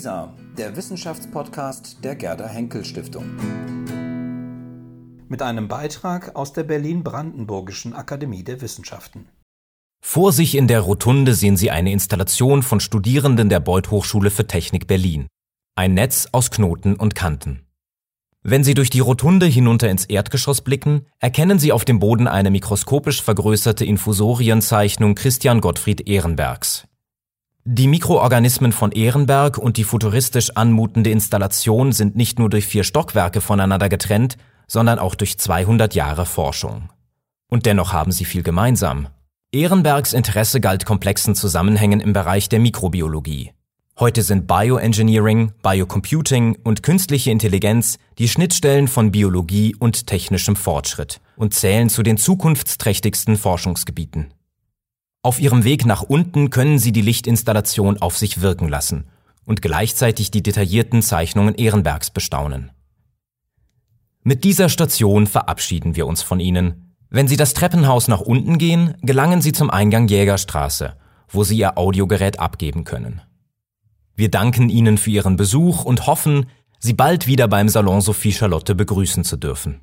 WISA, der Wissenschaftspodcast der Gerda Henkel Stiftung. Mit einem Beitrag aus der Berlin-Brandenburgischen Akademie der Wissenschaften. Vor sich in der Rotunde sehen Sie eine Installation von Studierenden der Beuth Hochschule für Technik Berlin. Ein Netz aus Knoten und Kanten. Wenn Sie durch die Rotunde hinunter ins Erdgeschoss blicken, erkennen Sie auf dem Boden eine mikroskopisch vergrößerte Infusorienzeichnung Christian Gottfried Ehrenbergs. Die Mikroorganismen von Ehrenberg und die futuristisch anmutende Installation sind nicht nur durch vier Stockwerke voneinander getrennt, sondern auch durch 200 Jahre Forschung. Und dennoch haben sie viel gemeinsam. Ehrenbergs Interesse galt komplexen Zusammenhängen im Bereich der Mikrobiologie. Heute sind Bioengineering, Biocomputing und künstliche Intelligenz die Schnittstellen von Biologie und technischem Fortschritt und zählen zu den zukunftsträchtigsten Forschungsgebieten. Auf ihrem Weg nach unten können sie die Lichtinstallation auf sich wirken lassen und gleichzeitig die detaillierten Zeichnungen Ehrenbergs bestaunen. Mit dieser Station verabschieden wir uns von Ihnen. Wenn Sie das Treppenhaus nach unten gehen, gelangen Sie zum Eingang Jägerstraße, wo Sie Ihr Audiogerät abgeben können. Wir danken Ihnen für Ihren Besuch und hoffen, Sie bald wieder beim Salon Sophie Charlotte begrüßen zu dürfen.